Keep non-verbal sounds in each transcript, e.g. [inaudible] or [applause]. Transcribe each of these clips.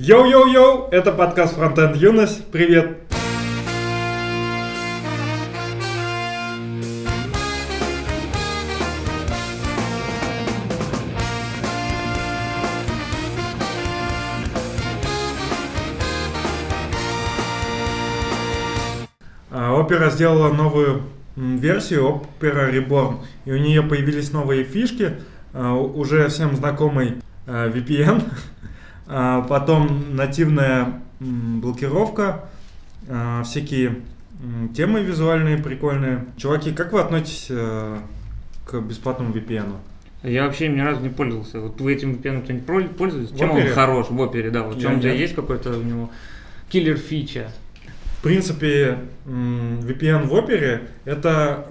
Йоу-йоу-йоу, это подкаст Frontend Юность. Привет. А, Опера сделала новую версию Opera Reborn, и у нее появились новые фишки, а, уже всем знакомый а, VPN, [laughs] потом нативная блокировка, а, всякие темы визуальные прикольные. Чуваки, как вы относитесь э, к бесплатному VPN? Я вообще им ни разу не пользовался. Вот вы этим VPN кто-нибудь пользуетесь? В Чем он хорош в опере, да? Вот Я чем у тебя нет. есть какой-то у него киллер фича? В принципе, VPN в опере это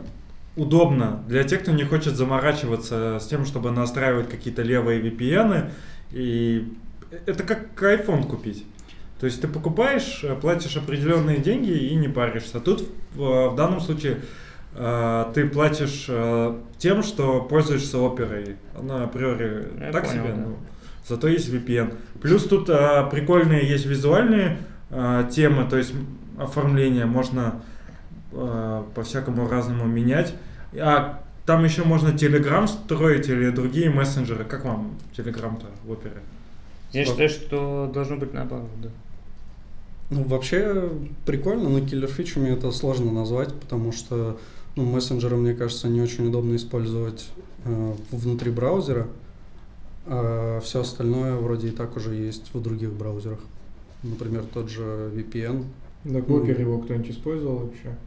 удобно для тех, кто не хочет заморачиваться с тем, чтобы настраивать какие-то левые VPN. И это как iPhone купить. То есть ты покупаешь, э, платишь определенные деньги и не паришься. Тут в, в данном случае э, ты платишь э, тем, что пользуешься оперой. Она априори Я так понял, себе, да. ну, зато есть VPN. Плюс тут э, прикольные есть визуальные э, темы, то есть оформление можно э, по-всякому разному менять. А там еще можно Telegram строить или другие мессенджеры. Как вам Telegram-то в опере? Я Вот. считаю, что должно быть наоборот, да. Ну, вообще прикольно, но киллер фичами это сложно назвать, потому что ну, мессенджеры, мне кажется, не очень удобно использовать э, внутри браузера, а все остальное вроде и так уже есть в других браузерах. Например, тот же VPN. На Клопер его кто-нибудь использовал вообще?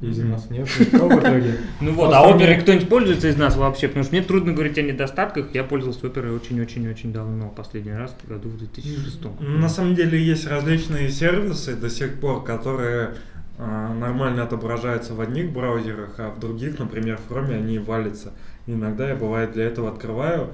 Из нас нет. Никто в итоге. [laughs] Ну вот, а оперой мне- кто-нибудь пользуется из нас вообще? Потому что мне трудно говорить о недостатках. Я пользовался оперой очень-очень-очень давно, последний раз в году в 2006. На самом деле есть различные сервисы до сих пор, которые э, нормально отображаются в одних браузерах, а в других, например, в Chrome они валятся. Иногда я бывает для этого открываю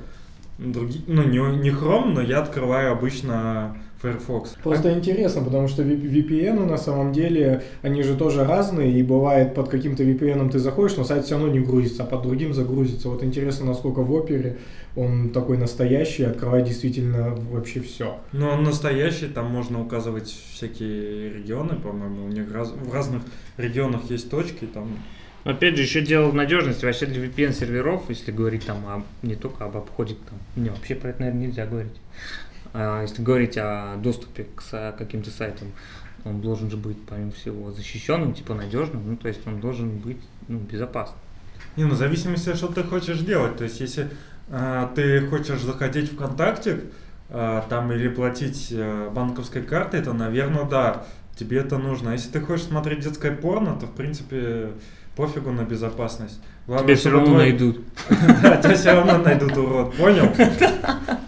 другие, ну не, не Chrome, но я открываю обычно Firefox. Просто интересно, потому что VPN на самом деле, они же тоже разные, и бывает под каким-то VPN ты заходишь, но сайт все равно не грузится, а под другим загрузится. Вот интересно, насколько в опере он такой настоящий, открывает действительно вообще все. Но он настоящий, там можно указывать всякие регионы, по-моему, у них раз- в разных регионах есть точки, там Опять же, еще дело в надежности. Вообще для VPN серверов, если говорить там о- не только об обходе, там, не, вообще про это, наверное, нельзя говорить. А если говорить о доступе к каким-то сайтам, он должен же быть, помимо всего, защищенным, типа надежным, ну, то есть он должен быть ну, безопасным. Не, ну в зависимости, что ты хочешь делать. То есть, если а, ты хочешь заходить ВКонтакте, а, там или платить а, банковской картой, то, наверное, да, тебе это нужно. А если ты хочешь смотреть детское порно, то, в принципе, пофигу на безопасность. Главное, Тебя все равно твой- найдут. [laughs] Да, тебя все равно найдут, урод. Понял? [laughs]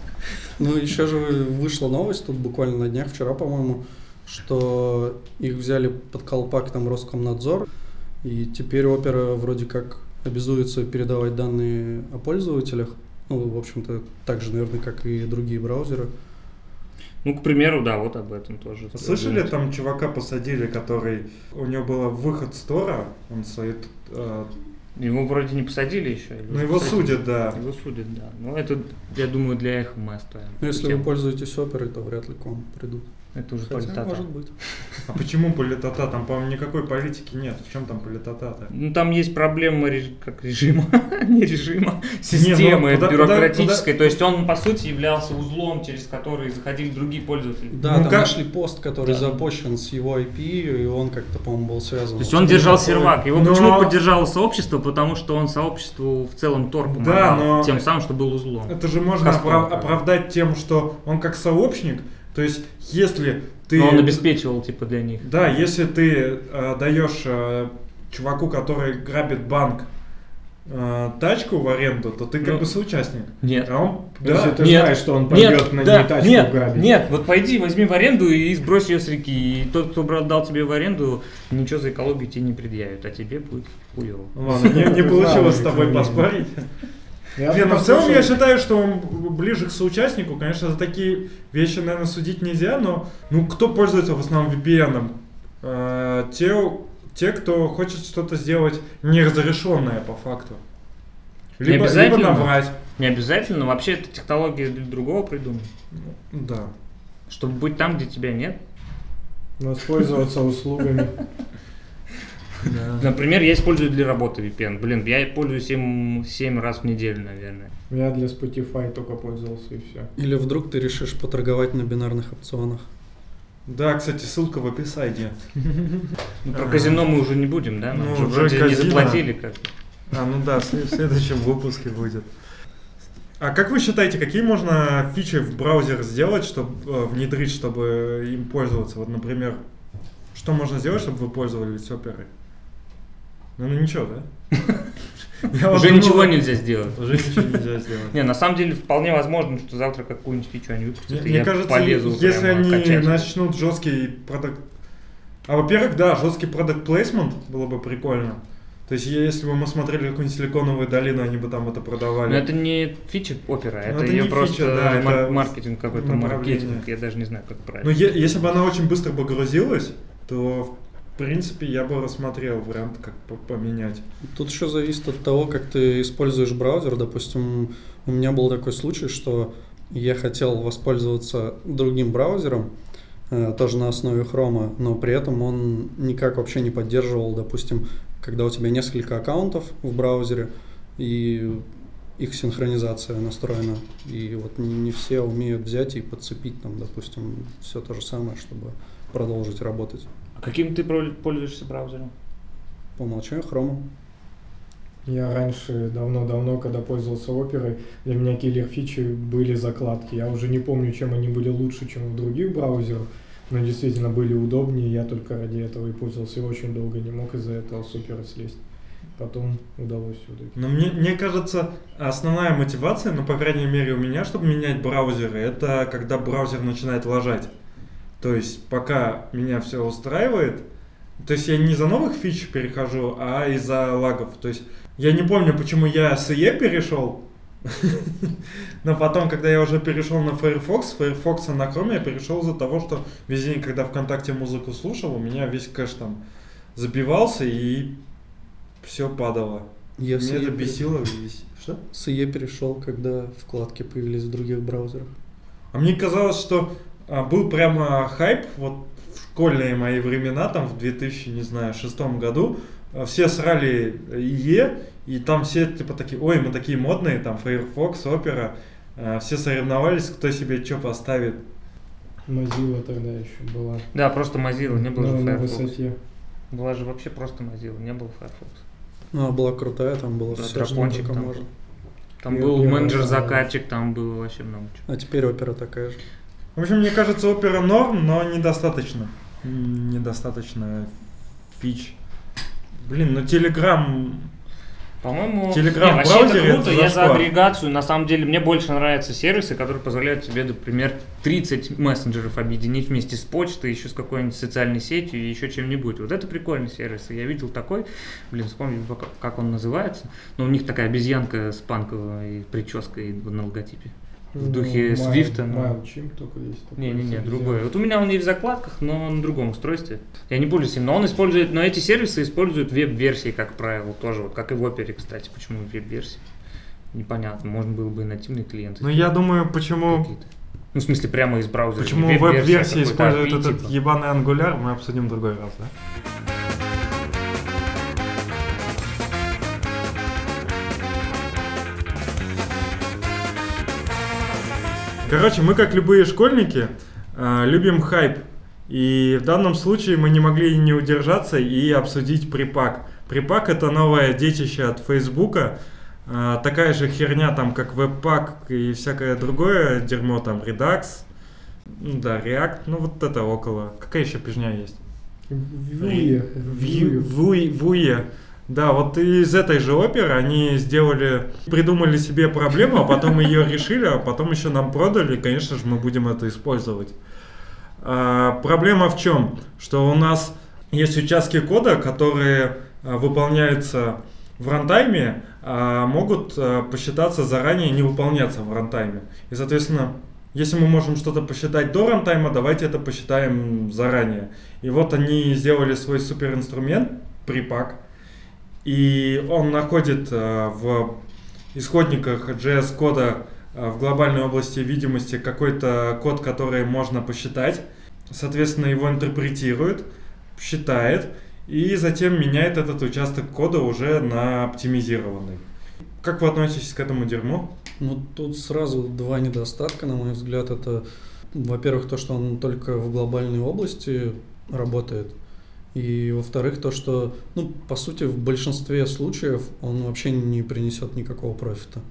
Ну, еще же вышла новость тут буквально на днях, вчера, по-моему, что их взяли под колпак там Роскомнадзор, и теперь опера вроде как обязуется передавать данные о пользователях. Ну, в общем-то, так же, наверное, как и другие браузеры. Ну, к примеру, да, вот об этом тоже. Слышали, там чувака посадили, который... У него был выход стора, он свои... э, Его вроде не посадили еще. или Ну, его посадили? судят, да. Его судят, да. Ну, это, я думаю, для их мы оставим. Но если Тему. вы пользуетесь оперой, то вряд ли к вам придут. Это уже Хотя, политота. может быть. А почему политота? Там, по-моему, никакой политики нет. В чем там политота-то? Ну, там есть проблема реж- как режима, [laughs] не режима, системы ну, пода- бюрократической. пода- То есть он, по сути, являлся узлом, через который заходили другие пользователи. Да, Ну, там как- нашли пост, который Да. запущен с его IP, и он как-то, по-моему, был связан. То есть он держал такой- сервак. Его Но- почему поддержало сообщество? Потому что он сообществу в целом Тор помогал. Да, но- Тем самым, что был узлом. Это же можно Кастом, опра- как бы. оправдать тем, что он как сообщник, то есть если ты... Но он обеспечивал, типа, для них. Да, если ты э, даешь э, чуваку, который грабит банк, э, тачку в аренду, то ты как Ну, бы соучастник. Нет. А он, Если да, ты Нет, знаешь, что он Нет, пойдет на да, ней тачку нет, грабить. нет, вот пойди, возьми в аренду и сбрось ее с реки. И тот, кто брал, дал тебе в аренду, ничего за экологию тебе не предъявит, а тебе будет хуево. Ладно, не, не [laughs] получилось с тобой поспорить. Я Не, ну в целом я считаю, что он ближе к соучастнику. Конечно, за такие вещи, наверное, судить нельзя, но ну кто пользуется в основном VPN? Э, те, те, кто хочет что-то сделать неразрешенное по факту. Не Либо, либо обязательно. наврать. Не обязательно, вообще эта технология для другого придумана. Да. Чтобы быть там, где тебя нет. Воспользоваться услугами. [laughs] Например, я использую для работы VPN. Блин, я пользуюсь им 7 раз в неделю, наверное. Я для Spotify только пользовался и все. Или вдруг ты решишь поторговать на бинарных опционах. Да, кстати, ссылка в описании. Ну, про казино мы уже не будем, да? Нам Ну, же уже вроде не казино. заплатили как А, ну да, в след- в следующем выпуске будет. А как вы считаете, какие можно фичи в браузер сделать, чтобы внедрить, чтобы им пользоваться? Вот, например, что можно сделать, чтобы вы пользовались оперой? Ну, ну ничего, да? [laughs] Уже ничего нельзя сделать. Уже ничего нельзя сделать. Не, на самом деле вполне возможно, что завтра какую-нибудь фичу они выпустят, Мне, кажется, если они начнут жесткий продукт... А во-первых, да, жесткий продукт плейсмент было бы прикольно. То есть, если бы мы смотрели какую-нибудь силиконовую долину, они бы там это продавали. Но это не фича опера, это, это ее не просто фича, да, мар- это маркетинг какой-то, маркетинг, я даже не знаю, как Но правильно. Ну, е- если бы она очень быстро бы грузилась, то, в принципе, я бы рассмотрел вариант, как по- поменять. Тут еще зависит от того, как ты используешь браузер. Допустим, у меня был такой случай, что я хотел воспользоваться другим браузером, э, тоже на основе Chrome, но при этом он никак вообще не поддерживал, допустим, когда у тебя несколько аккаунтов в браузере и их синхронизация настроена, и вот не все умеют взять и подцепить там, допустим, все то же самое, чтобы продолжить работать. А каким ты пользуешься браузером? По умолчанию Chrome. Я раньше, давно-давно, когда пользовался оперой, для меня киллер фичи были закладки. Я уже не помню, чем они были лучше, чем в других браузерах, но действительно были удобнее. Я только ради этого и пользовался, и очень долго не мог из-за этого супера слезть. Потом удалось все-таки. Но мне, мне кажется, основная мотивация, ну, по крайней мере, у меня, чтобы менять браузеры, это когда браузер начинает лажать. То есть, пока меня все устраивает, то есть я не за новых фич перехожу, а из-за лагов. То есть, я не помню, почему я с IE перешел, [laughs] но потом, когда я уже перешел на Firefox, Firefox на Chrome я перешел из-за того, что весь день, когда ВКонтакте музыку слушал, у меня весь кэш там забивался и все падало. Я Меня это бесило. весь- Что? С IE перешел, когда вкладки появились в других браузерах. А мне казалось, что был прямо хайп, вот в школьные мои времена, там в 2000, не знаю, шестом году, а, все срали IE, и там все типа такие, ой, мы такие модные, там Firefox, Opera, а, все соревновались, кто себе что поставит. Mozilla тогда еще была Да, просто Mozilla, не было же на Firefox. высоте. Была же вообще просто Mozilla, не было Firefox. Ну, а была крутая, там было Да, все, дракончик там. можно. Там Я- был я менеджер знаю. закатчик, там было вообще много чего. А теперь опера такая же. В общем, мне кажется, Opera норм, но недостаточно. Недостаточно фич. Блин, ну Telegram По-моему, Telegram Не, вообще это круто, это я за агрегацию. На самом деле, мне больше нравятся сервисы, которые позволяют тебе, например, 30 мессенджеров объединить вместе с почтой, еще с какой-нибудь социальной сетью и еще чем-нибудь. Вот это прикольный сервис. Я видел такой, блин, вспомню, пока- как он называется. Но у них такая обезьянка с панковой прической на логотипе. В духе Mail- Свифта, но- MailChimp только есть. такой Не-не-не, сервис. другой. Вот у меня он и в закладках, но на другом устройстве. Я не пользуюсь им, но он использует, но эти сервисы используют веб-версии, как правило, тоже, вот как и в опере, кстати. Почему веб-версии? Непонятно, можно было бы и нативный клиент. Ну, я думаю, почему, какие-то. Ну, в смысле, прямо из браузера. почему не веб-версия, веб-версии какой-то используют API, этот типа. ебаный ангуляр, мы обсудим в другой раз, да? Короче, мы, как любые школьники, э, любим хайп. И в данном случае мы не могли не удержаться и обсудить припак. Припак это новое детище от Фейсбука. Э, Такая же херня там, как веб-пак и всякое другое дерьмо, там, Redux, ну да, React, ну вот это около. Какая еще пижня есть? Вуи- Вуе. Да, вот из этой же оперы они сделали, придумали себе проблему, а потом ее решили, а потом еще нам продали, и, конечно же, мы будем это использовать. А, проблема в чем? Что у нас есть участки кода, которые а, выполняются в рантайме, а могут а, посчитаться заранее не выполняться в рантайме. И, соответственно, если мы можем что-то посчитать до рантайма, давайте это посчитаем заранее. И вот они сделали свой суперинструмент, припак, и он находит э, в исходниках JS кода э, в глобальной области видимости какой-то код, который можно посчитать, соответственно, его интерпретирует, считает, и затем меняет этот участок кода уже на оптимизированный. Как вы относитесь к этому дерьму? Ну, тут сразу два недостатка, на мой взгляд. Это, во-первых, то, что он только в глобальной области работает. И, во-вторых, то, что, ну, по сути, в большинстве случаев он вообще не принесет никакого профита.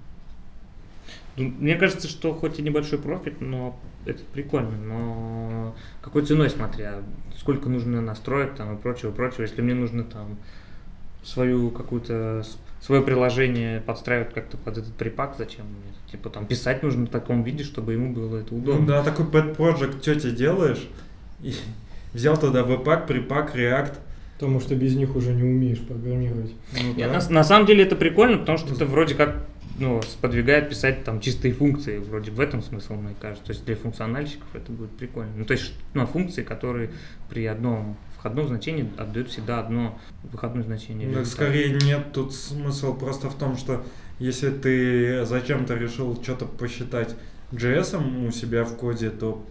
Ну, Мне кажется, что хоть и небольшой профит, но это прикольно, но какой ценой смотря, сколько нужно настроить там и прочего, прочего. Если мне нужно там свою какую-то свое приложение подстраивать как-то под этот припак, зачем мне? Типа там писать нужно в таком виде, чтобы ему было это Ну удобно. да, такой pet project тете делаешь, и взял туда веб-пак, припак, React. Потому что без них уже не умеешь программировать. Ну да. на, на самом деле это прикольно, потому что это вроде как ну, сподвигает писать там чистые функции. Вроде в этом смысл, мне кажется. То есть для функциональщиков это будет прикольно. Ну, то есть ну, функции, которые при одном входном значении отдают всегда одно выходное значение. Ну, скорее нет, тут смысл просто в том, что если ты зачем-то решил что-то посчитать JS у себя в коде, то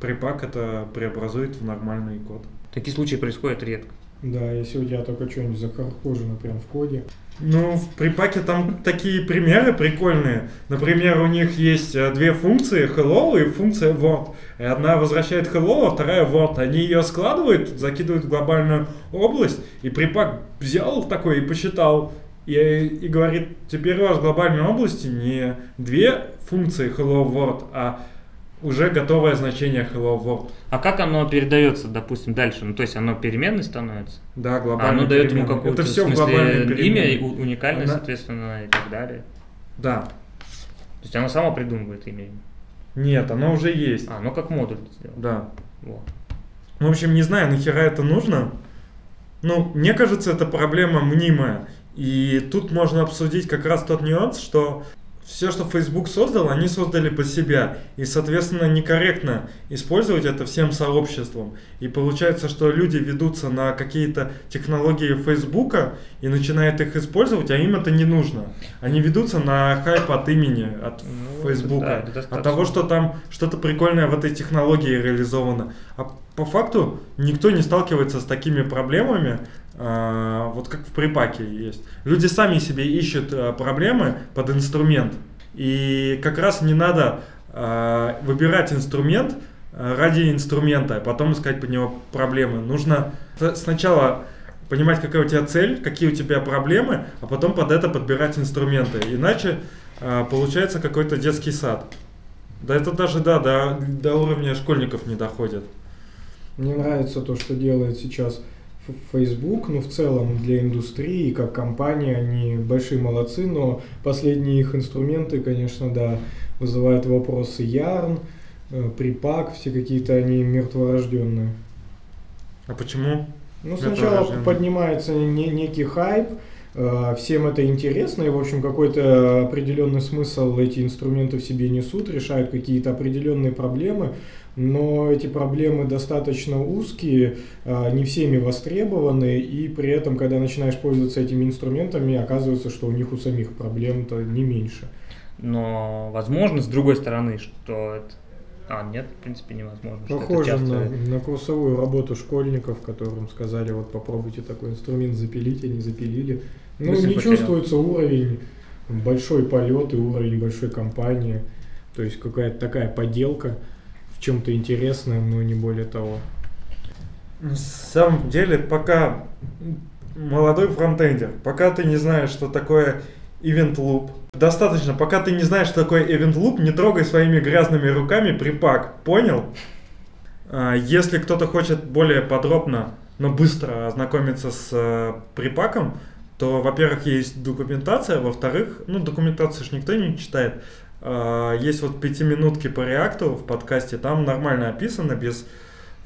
припак это преобразует в нормальный код. Такие случаи происходят редко. Да, если у тебя только что-нибудь закаркожено прям в коде. Ну, в припаке там такие примеры прикольные. Например, у них есть э, две функции, hello и функция word. И одна возвращает hello, а вторая word. Они ее складывают, закидывают в глобальную область, и припак взял такой и посчитал. И, и говорит, теперь у вас в глобальной области не две функции hello word, а уже готовое значение hello world. А как оно передается, допустим, дальше? Ну, то есть оно переменной становится? Да, А глобальная оно дает ему какую-то, Это все в смысле, имя, уникальное, Она- соответственно, и так далее. Да. То есть оно само придумывает имя. Нет, оно уже есть. А, ну как модуль сделал. Да. Вот. В общем, не знаю, нахера это нужно. Ну, мне кажется, это проблема мнимая. И тут можно обсудить как раз тот нюанс, что все, что Facebook создал, они создали под себя. И, соответственно, некорректно использовать это всем сообществом. И получается, что люди ведутся на какие-то технологии Фейсбука и начинают их использовать, а им это не нужно. Они ведутся на хайп от имени, от Ну, Фейсбука, да, от того, что там что-то прикольное в этой технологии реализовано. А по факту никто не сталкивается с такими проблемами, вот как в припаке есть. Люди сами себе ищут а, проблемы под инструмент. И как раз не надо а, выбирать инструмент а, ради инструмента, а потом искать под него проблемы. Нужно сначала понимать, какая у тебя цель, какие у тебя проблемы, а потом под это подбирать инструменты. Иначе а, получается какой-то детский сад. Да это даже, да, до, до уровня школьников не доходит. Мне нравится то, что делает сейчас Facebook, ну в целом для индустрии, как компания, они большие молодцы, но последние их инструменты, конечно, да, вызывают вопросы Yarn, э, Припак, все какие-то они мертворожденные. А почему? Ну, сначала поднимается не- некий хайп, всем это интересно, и, в общем, какой-то определенный смысл эти инструменты в себе несут, решают какие-то определенные проблемы, но эти проблемы достаточно узкие, э, не всеми востребованы, и при этом, когда начинаешь пользоваться этими инструментами, оказывается, что у них у самих проблем-то не меньше. Но возможно, с другой стороны, что это... А, нет, в принципе, невозможно. Похоже часто- на, на курсовую работу школьников, которым сказали, вот попробуйте такой инструмент запилить, они запилили. Ну, Мысль не потерял. чувствуется уровень большой полет и уровень большой компании. То есть какая-то такая поделка в чем-то интересная, но не более того. На самом деле, пока молодой фронтендер, пока ты не знаешь, что такое event loop, достаточно, пока ты не знаешь, что такое event loop, не трогай своими грязными руками припак, понял? А, Если кто-то хочет более подробно, но быстро ознакомиться с э, припаком, то, во-первых, есть документация, во-вторых, ну, документацию ж никто не читает. А, Есть вот пятиминутки по реакту в подкасте, там нормально описано, без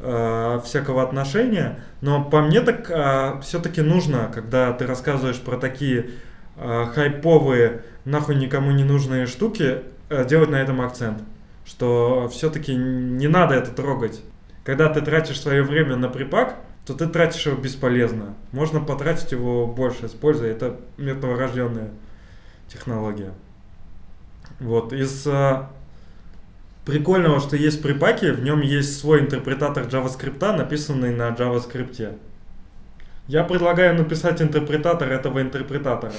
э, всякого отношения. Но по мне так все-таки нужно, когда ты рассказываешь про такие хайповые, нахуй никому не нужные штуки, э, делать на этом акцент. Что все-таки не надо это трогать. Когда ты тратишь свое время на припак, то ты тратишь его бесполезно. Можно потратить его больше, используя это мертворожденная технология. Вот, из а, прикольного, что есть при паке, в нем есть свой интерпретатор JavaScript, написанный на JavaScript. Я предлагаю написать интерпретатор этого интерпретатора.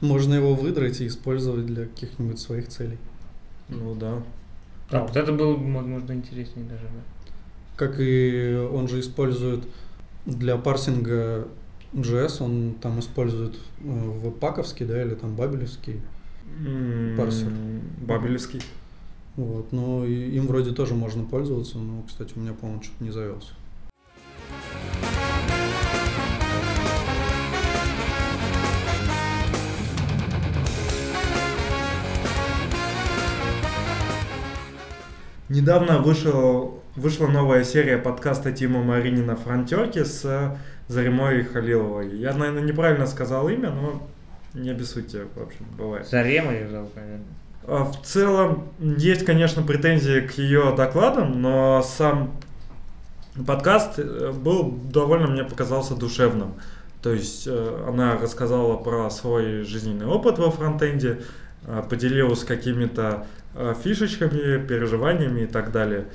Можно его выдрать и использовать для каких-нибудь своих целей. Ну да. А, вот это было бы, возможно, интереснее даже. да. Как и он же использует для парсинга JS, он там использует э, веб-паковский, да, или там бабелевский. М, Парсер. Бабелевский. Вот, но им вроде тоже можно пользоваться, но, кстати, у меня, по-моему, что-то не завелся. Недавно вышел, вышла новая серия подкаста Тима Маринина «Фронтерки» с Заремой Халиловой. Я, наверное, неправильно сказал имя, но не обессудьте, в общем, бывает. Зарема ее зовут, наверное. А, В целом, есть, конечно, претензии к ее докладам, но сам подкаст э, был довольно, мне показался, душевным. То есть э, она рассказала про свой жизненный опыт во фронтенде, э, поделилась какими-то э, фишечками, переживаниями и так далее.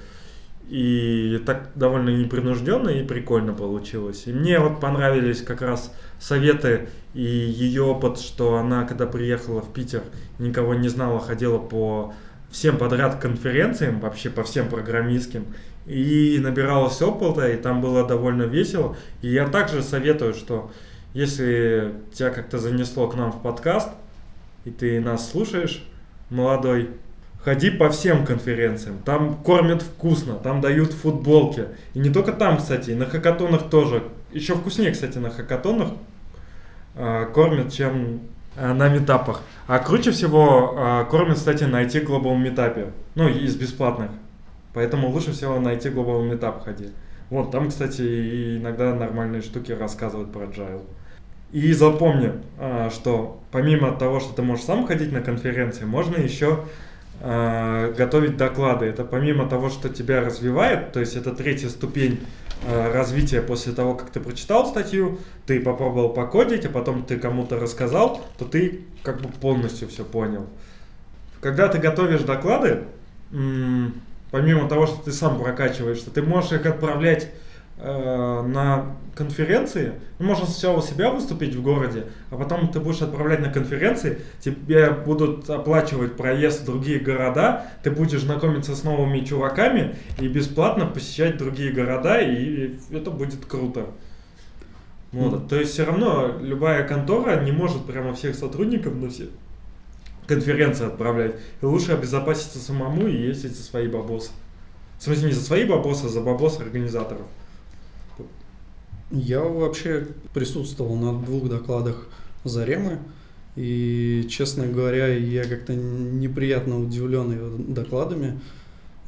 И так довольно непринужденно и прикольно получилось. И мне вот понравились как раз советы и ее опыт, что она, когда приехала в Питер, никого не знала, ходила по всем подряд конференциям, вообще по всем программистским, и набиралась опыта, и там было довольно весело. И я также советую, что если тебя как-то занесло к нам в подкаст, и ты нас слушаешь, молодой, ходи по всем конференциям. Там кормят вкусно, там дают футболки. И не только там, кстати, и на хакатонах тоже. Еще вкуснее, кстати, на хакатонах а, кормят, чем а, на метапах. А круче всего а, кормят, кстати, на IT Global метапе. Ну, из бесплатных. Поэтому лучше всего на IT Global метап ходи. Вот, там, кстати, иногда нормальные штуки рассказывают про Agile. И запомни, а, что помимо того, что ты можешь сам ходить на конференции, можно еще а, готовить доклады. Это помимо того, что тебя развивает, то есть это третья ступень а, развития после того, как ты прочитал статью, ты попробовал покодить, а потом ты кому-то рассказал, то ты как бы полностью все понял. Когда ты готовишь доклады, помимо того, что ты сам прокачиваешься, ты можешь их отправлять э, на конференции. Ну, можно сначала у себя выступить в городе, а потом ты будешь отправлять на конференции, тебе будут оплачивать проезд в другие города, ты будешь знакомиться с новыми чуваками и бесплатно посещать другие города, и это будет круто. Вот. Мгм. То есть все равно любая контора не может прямо всех сотрудников на все конференции отправлять. И лучше обезопаситься самому и ездить за свои бабосы. В смысле, не за свои бабосы, а за бабосы организаторов. Я вообще присутствовал на двух докладах Заремы, и, честно говоря, я как-то неприятно удивлен ее докладами.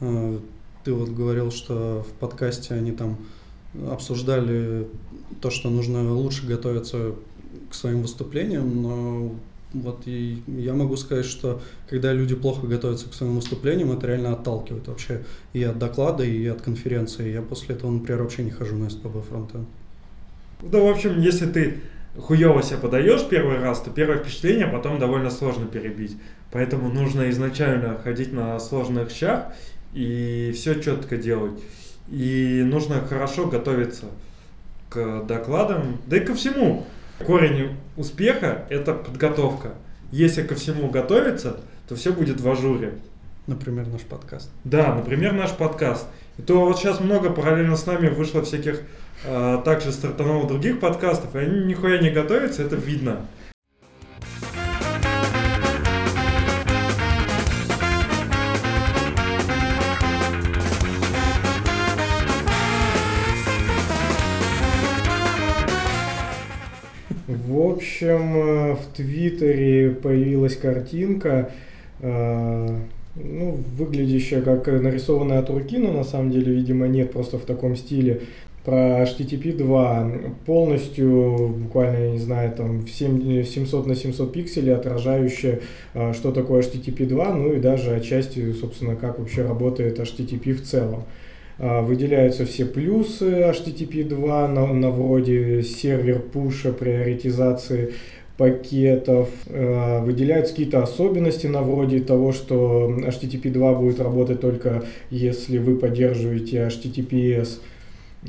Э, Ты вот говорил, что в подкасте они там обсуждали то, что нужно лучше готовиться к своим выступлениям, но вот и я могу сказать, что когда люди плохо готовятся к своим выступлениям, это реально отталкивает вообще и от доклада, и от конференции. Я после этого, например, вообще не хожу на СПБ фронтенд. Да, в общем, если ты хуево себя подаешь первый раз, то первое впечатление потом довольно сложно перебить. Поэтому нужно изначально ходить на сложных щах и все четко делать. И нужно хорошо готовиться к докладам, да и ко всему. Корень успеха – это подготовка. Если ко всему готовиться, то все будет в ажуре. Например, наш подкаст. Да, например, наш подкаст. И то вот сейчас много параллельно с нами вышло всяких, э, также стартануло других подкастов, и они нихуя не готовятся, это видно. В общем, э, в Твиттере появилась картинка, э, ну, выглядящая как нарисованная от руки, но на самом деле, видимо, нет, просто в таком стиле, про HTTP 2, полностью, буквально, я не знаю, там, в 7 700 на 700 пикселей, отражающая, э, что такое HTTP 2, ну и даже отчасти, собственно, как вообще работает HTTP в целом. А, Выделяются все плюсы HTTP 2 на, на вроде сервер пуша, приоритизации пакетов. Э, выделяются какие-то особенности на вроде того, что HTTP 2 будет работать только если вы поддерживаете HTTPS.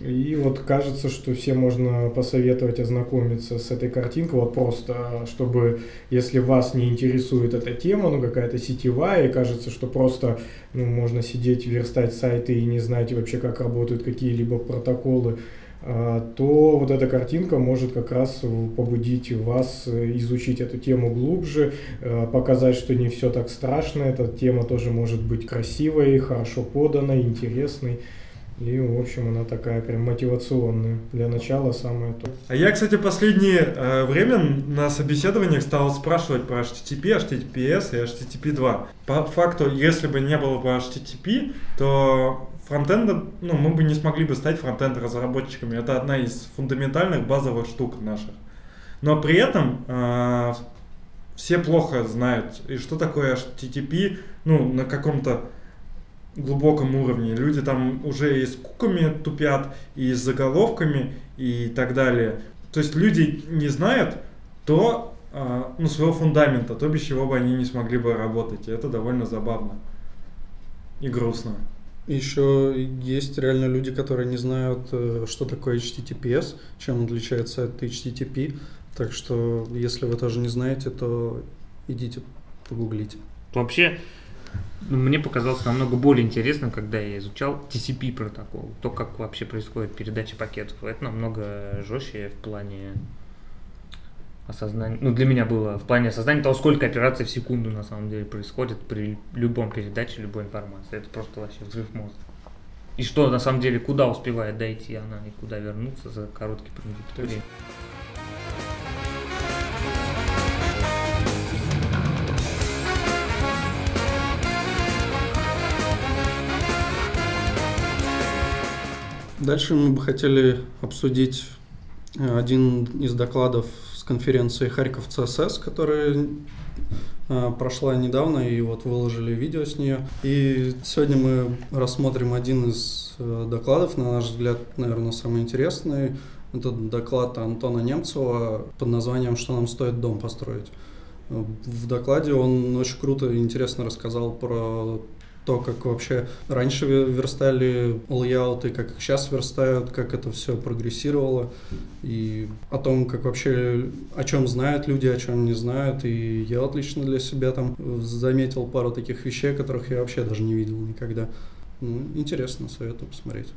И вот кажется, что всем можно посоветовать ознакомиться с этой картинкой, вот просто, чтобы, если вас не интересует эта тема, ну какая-то сетевая, и кажется, что просто ну, можно сидеть, верстать сайты и не знать вообще, как работают какие-либо протоколы, а, то вот эта картинка может как раз побудить вас изучить эту тему глубже, а, показать, что не все так страшно, эта тема тоже может быть красивой, хорошо поданной, интересной. И, в общем, она такая прям мотивационная. Для начала самое то. А я, кстати, последнее э, время на собеседованиях стал спрашивать про HTTP, HTTPS и HTTP 2. По факту, если бы не было бы HTTP, то фронтенда, ну, мы бы не смогли бы стать фронтенд разработчиками. Это одна из фундаментальных базовых штук наших. Но при этом э, все плохо знают, и что такое HTTP, ну, на каком-то глубоком уровне. Люди там уже и с куками тупят, и с заголовками, и так далее. То есть люди не знают то, а, ну, своего фундамента, то, без чего бы они не смогли бы работать. И это довольно забавно и грустно. Еще есть реально люди, которые не знают, э, что такое HTTPS, чем отличается от HTTP. Так что, если вы тоже не знаете, то идите погуглите. Вообще, ну, мне показалось намного более интересным, когда я изучал TCP протокол, то, как вообще происходит передача пакетов. Это намного жестче в плане осознания, ну для меня было в плане осознания того, сколько операций в секунду на самом деле происходит при любом передаче любой информации. Это просто вообще взрыв мозга. И что на самом деле, куда успевает дойти она и куда вернуться за короткий промежуток времени. Дальше мы бы хотели обсудить э, один из докладов с конференции Харьков ЦСС, которая э, прошла недавно, и вот выложили видео с нее. И сегодня мы рассмотрим один из э, докладов, на наш взгляд, наверное, самый интересный. Это доклад Антона Немцева под названием «Что нам стоит дом построить». В докладе он очень круто и интересно рассказал про то, как вообще раньше верстали лейауты, как их сейчас верстают, как это все прогрессировало, и о том, как вообще, о чем знают люди, о чем не знают. И я отлично для себя там заметил пару таких вещей, которых я вообще даже не видел никогда. Ну, интересно, советую посмотреть.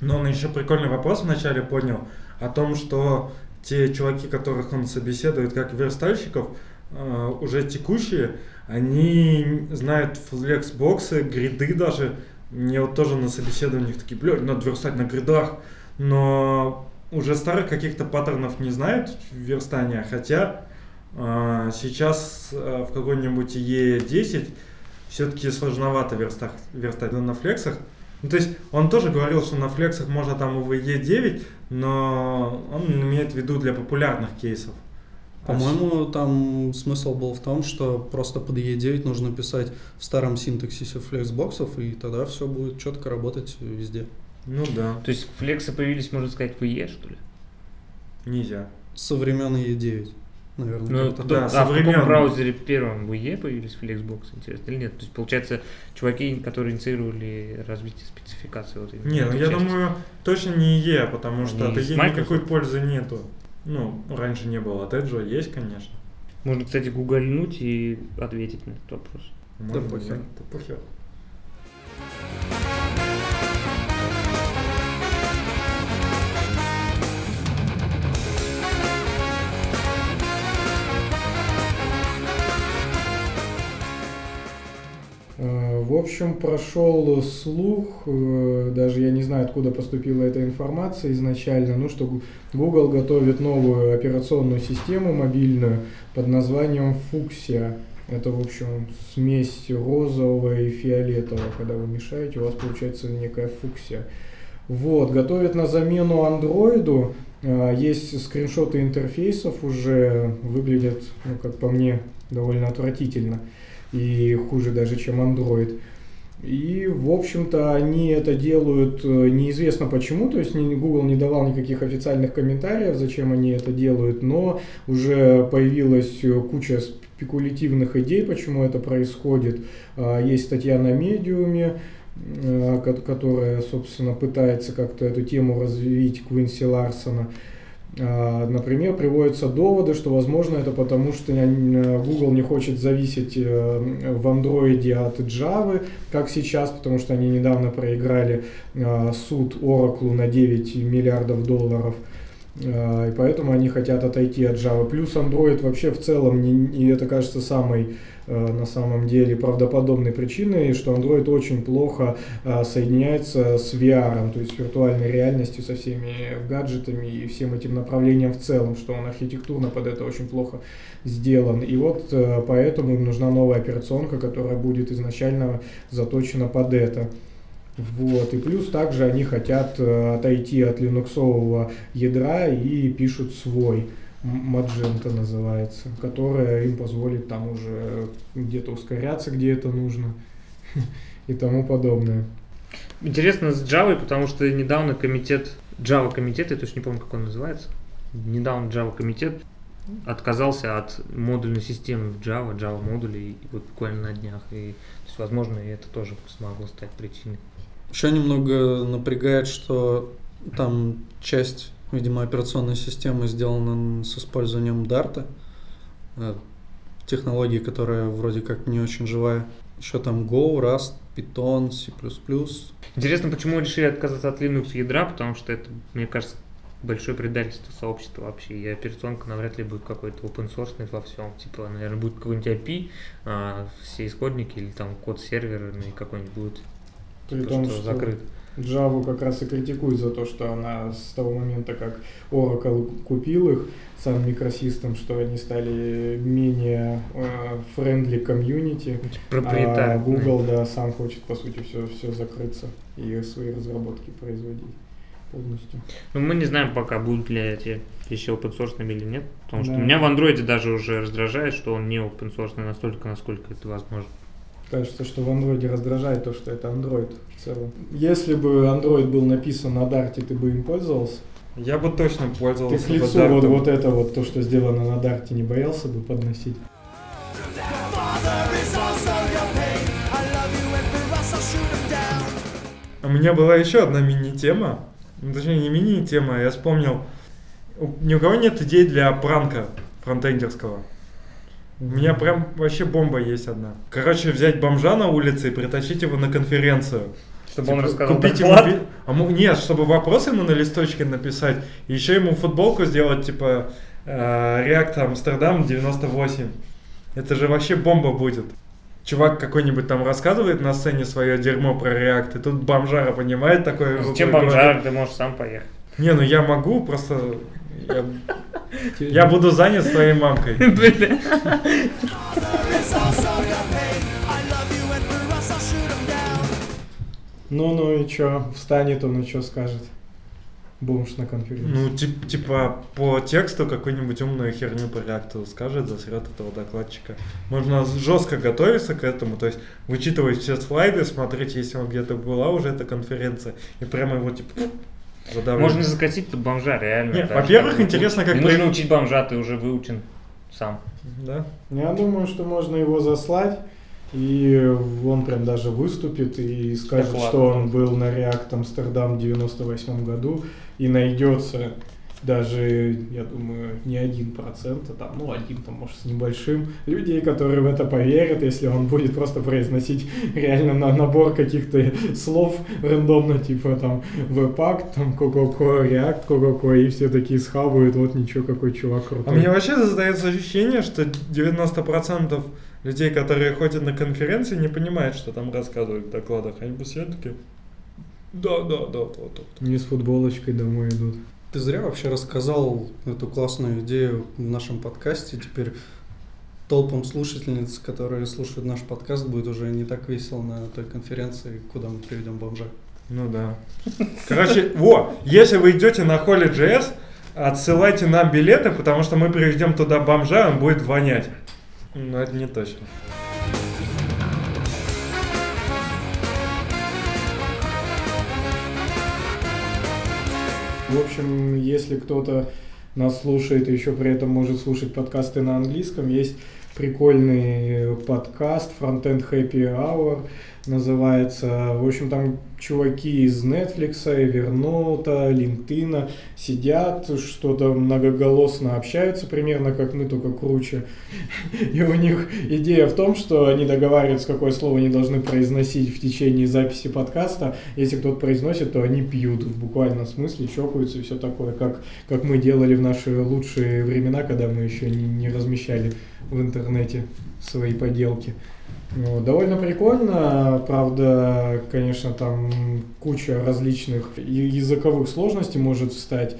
Но он еще прикольный вопрос вначале поднял о том, что те чуваки, которых он собеседует как верстальщиков, уже текущие, они знают флексбоксы, гриды даже. Мне вот тоже на собеседованиях такие, блядь, надо верстать на гридах. Но уже старых каких-то паттернов не знают в верстании, хотя э, сейчас э, в какой-нибудь E10 все-таки сложновато верстать, верстать на флексах. Ну, то есть он тоже говорил, что на флексах можно там в E9, но он имеет в виду для популярных кейсов. По-моему, там смысл был в том, что просто под E9 нужно писать в старом синтаксисе флексбоксов, и тогда все будет четко работать везде. Ну да. То есть флексы появились, можно сказать, в E, что ли? Нельзя. Со времен E9, наверное. Ну, кто, да, а в каком браузере первым в E появились флексбоксы, интересно, или нет? То есть, получается, чуваки, которые инициировали развитие спецификации вот Не, ну я части. думаю, точно не E, потому что от E никакой пользы нету. Ну, раньше не было, от Edge есть, конечно. Можно, кстати, гуглянуть и ответить на этот вопрос. Можно, да похер. Да похер. В общем, прошел слух, э, даже я не знаю, откуда поступила эта информация изначально, ну что Google готовит новую операционную систему мобильную под названием Fuchsia. Это, в общем, смесь розового и фиолетового. Когда вы мешаете, у вас получается некая фуксия. Вот, готовят на замену андроиду. Э, есть скриншоты интерфейсов уже, выглядят, ну, как по мне, довольно отвратительно и хуже даже, чем Android. И, в общем-то, они это делают э, неизвестно почему, то есть Google не давал никаких официальных комментариев, зачем они это делают, но уже появилась э, куча спекулятивных идей, почему это происходит. А, есть статья на медиуме, э, которая, собственно, пытается как-то эту тему развить Квинси Ларсона. А, например, приводятся доводы, что, возможно, это потому, что Google не хочет зависеть э, в Android от Java, как сейчас, потому что они недавно проиграли а, суд Oracle на 9 миллиардов долларов. И поэтому они хотят отойти от Java. Плюс Android вообще в целом, и это кажется самой Э, на самом деле правдоподобной причиной, что Android очень плохо э, соединяется с VR, то есть с виртуальной реальностью, со всеми гаджетами и всем этим направлением в целом, что он архитектурно под это очень плохо сделан. И вот э, поэтому им нужна новая операционка, которая будет изначально заточена под это. Вот. И плюс также они хотят отойти от линуксового ядра и пишут свой. Magento называется, которая им позволит там уже где-то ускоряться, где это нужно [laughs] и тому подобное. Интересно с Java, потому что недавно комитет, Java комитет, я точно не помню, как он называется, недавно Java комитет отказался от модульной системы в Java, Java модулей, вот буквально на днях. И, то есть, возможно, и это тоже смогло стать причиной. Еще немного напрягает, что там часть Видимо, операционная система сделана с использованием Дарта, э, технологии, которая вроде как не очень живая. Еще там Go, Rust, Python, C++. Интересно, почему решили отказаться от Linux ядра, потому что это, мне кажется, большое предательство сообщества вообще. И операционка навряд ли будет какой-то open source во всем. Типа, наверное, будет какой-нибудь API, а, все исходники или там код серверный какой-нибудь будет. При типа, том, что, что закрыт. Java как раз и критикует за то, что она с того момента, как Oracle купил их, Sun Microsystems, что они стали менее friendly э, комьюнити, а Google, да, сам хочет, по сути, все, все закрыться и свои разработки производить полностью. Ну, мы не знаем пока, будут ли эти вещи open source или нет, потому да. что меня в андроиде даже уже раздражает, что он не open source настолько, насколько это возможно. Кажется, что в андроиде раздражает то, что это андроид в целом. Если бы андроид был написан на Дарте, ты бы им пользовался? Я бы точно пользовался. Ты к лицу вот, вот это вот, то, что сделано на Дарте, не боялся бы подносить? У меня была еще одна мини-тема. Ну, точнее, не мини-тема, я вспомнил. Ни у кого нет идей для пранка фронтендерского. У меня прям вообще бомба есть одна. Короче, взять бомжа на улице и притащить его на конференцию. Чтобы типа, он рассказал купить доклад? ему, а, Нет, чтобы вопрос ему на листочке написать. И еще ему футболку сделать, типа, React Amsterdam 98. Это же вообще бомба будет. Чувак какой-нибудь там рассказывает на сцене свое дерьмо про React, и тут бомжара понимает такое. Зачем бомжара? Ты можешь сам поехать. Не, ну я могу, просто я, я буду занят своей мамкой. [laughs] Ну-ну и чё, встанет он и чё скажет? Бомж на конференции. Ну, тип, типа, по тексту какую-нибудь умную херню по реактору скажет, засрет этого докладчика. Можно жестко готовиться к этому, то есть вычитывать все слайды, смотреть, если он где-то была уже эта конференция, и прямо его, типа, задавлен. Можно закатить бомжа, реально. Нет, во-первых, интересно, как... Не нужно учить бомжа, ты уже выучен сам. Да? Я думаю, что можно его заслать, и он прям даже выступит и скажет, что он был на React Amsterdam в 98 году, и найдется даже, я думаю, не один процент, а там, ну, один, там, может, с небольшим, людей, которые в это поверят, если он будет просто произносить реально на набор каких-то слов рандомно, типа, там, веб-пак, там, ко-ко-ко, React, ко-ко-ко, и все такие схавают, вот ничего, какой чувак крутой. А мне вообще создается ощущение, что 90% людей, которые ходят на конференции, не понимают, что там рассказывают в докладах. Они все таки да, да, да, да, да. Не с футболочкой домой идут. Ты зря вообще рассказал эту классную идею в нашем подкасте. Теперь толпам слушательниц, которые слушают наш подкаст, будет уже не так весело на той конференции, куда мы приведем бомжа. Ну да. Короче, во, если вы идете на Holy.js, отсылайте нам билеты, потому что мы приведем туда бомжа, он будет вонять. Ну, это не точно. В общем, если кто-то нас слушает и еще при этом может слушать подкасты на английском, есть прикольный подкаст Frontend Happy Hour называется. В общем, там чуваки из Netflix, Evernote, LinkedIn сидят, что-то многоголосно общаются, примерно как мы, только круче. И у них идея в том, что они договариваются, какое слово они должны произносить в течение записи подкаста. Если кто-то произносит, то они пьют в буквальном смысле, чокаются и все такое, как, как мы делали в наши лучшие времена, когда мы еще не, не размещали в интернете свои поделки. Ну, довольно прикольно, правда, конечно, там куча различных языковых сложностей может встать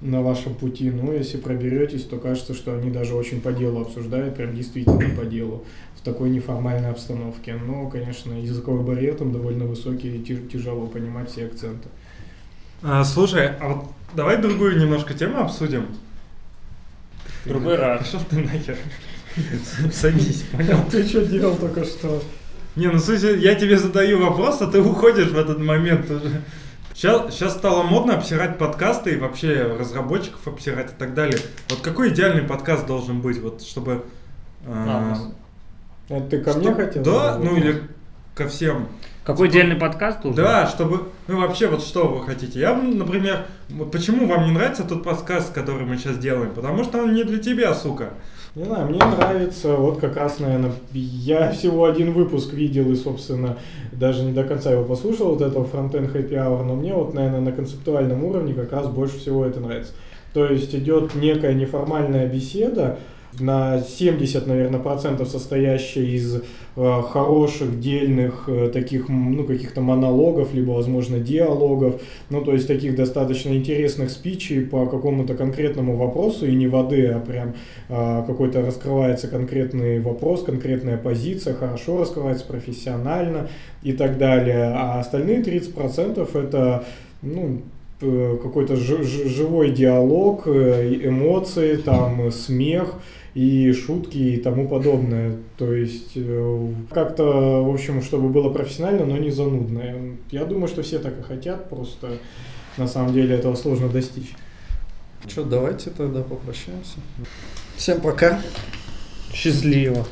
на вашем пути, но если проберетесь, то кажется, что они даже очень по делу обсуждают, прям действительно по делу, в такой неформальной обстановке. Но, конечно, языковой барьер там довольно высокий, и тяжело понимать все акценты. А, слушай, а вот давай другую немножко тему обсудим. Другой раз. [laughs] Пошел ты нахер. [laughs] Садись, понял? Ты что делал только что? Не, ну слушай, я тебе задаю вопрос, а ты уходишь в этот момент уже. Сейчас, сейчас стало модно обсирать подкасты и вообще разработчиков обсирать и так далее. Вот какой идеальный подкаст должен быть, вот чтобы... Э, а, Это ты ко что, мне хотел? Да, ну или ко всем. Какой типа, идеальный подкаст должен Да, чтобы... Ну вообще, вот что вы хотите? Я, например, вот почему вам не нравится тот подкаст, который мы сейчас делаем? Потому что он не для тебя, сука. Не знаю, мне нравится, вот как раз, наверное, я всего один выпуск видел и, собственно, даже не до конца его послушал, вот этого Frontend Happy Hour, но мне вот, наверное, на концептуальном уровне как раз больше всего это нравится. То есть идет некая неформальная беседа, на 70, наверное, процентов состоящая из э, хороших, дельных э, таких, ну, каких-то монологов, либо, возможно, диалогов, ну, то есть таких достаточно интересных спичей по какому-то конкретному вопросу, и не воды, а прям э, какой-то раскрывается конкретный вопрос, конкретная позиция, хорошо раскрывается профессионально и так далее. А остальные 30% это, ну, э, какой-то живой диалог, эмоции, там, смех, и шутки и тому подобное. То есть э, как-то, в общем, чтобы было профессионально, но не занудно. Я думаю, что все так и хотят, просто на самом деле этого сложно достичь. Что, давайте тогда попрощаемся. Всем пока. Счастливо.